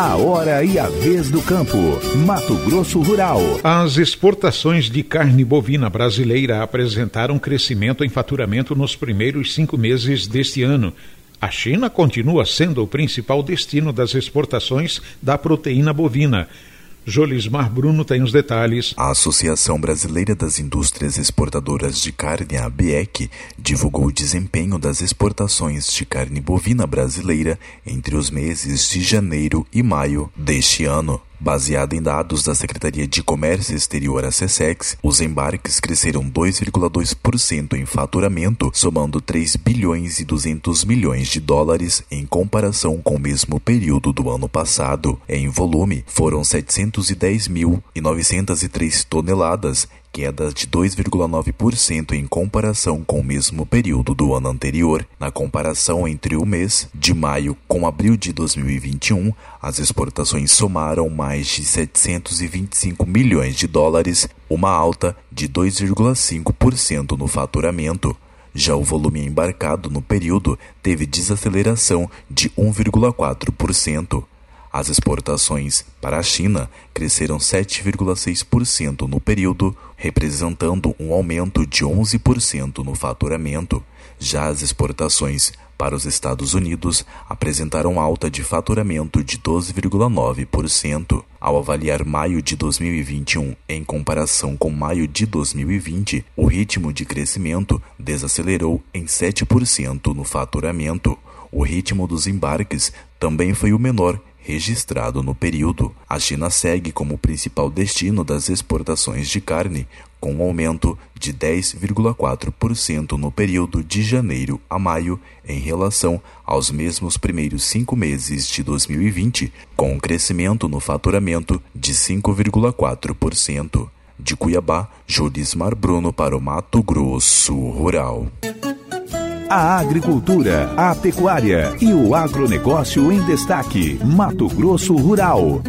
A hora e a vez do campo. Mato Grosso Rural. As exportações de carne bovina brasileira apresentaram crescimento em faturamento nos primeiros cinco meses deste ano. A China continua sendo o principal destino das exportações da proteína bovina. Jolismar Bruno tem os detalhes. A Associação Brasileira das Indústrias Exportadoras de Carne, a ABEC, divulgou o desempenho das exportações de carne bovina brasileira entre os meses de janeiro e maio deste ano. Baseado em dados da Secretaria de Comércio Exterior, a SESEX, os embarques cresceram 2,2% em faturamento, somando 3 bilhões e 200 milhões de dólares em comparação com o mesmo período do ano passado. Em volume, foram 710.903 toneladas, queda de 2,9% em comparação com o mesmo período do ano anterior. Na comparação entre o mês de maio com abril de 2021, as exportações somaram mais de 725 milhões de dólares, uma alta de 2,5% no faturamento. Já o volume embarcado no período teve desaceleração de 1,4%. As exportações para a China cresceram 7,6% no período, representando um aumento de 11% no faturamento. Já as exportações para os Estados Unidos apresentaram alta de faturamento de 12,9%. Ao avaliar maio de 2021 em comparação com maio de 2020, o ritmo de crescimento desacelerou em 7% no faturamento. O ritmo dos embarques também foi o menor registrado no período. A China segue como principal destino das exportações de carne, com um aumento de 10,4% no período de janeiro a maio em relação aos mesmos primeiros cinco meses de 2020, com um crescimento no faturamento de 5,4%. De Cuiabá, Judismar Bruno para o Mato Grosso Rural a agricultura, a pecuária e o agronegócio em destaque. Mato Grosso Rural.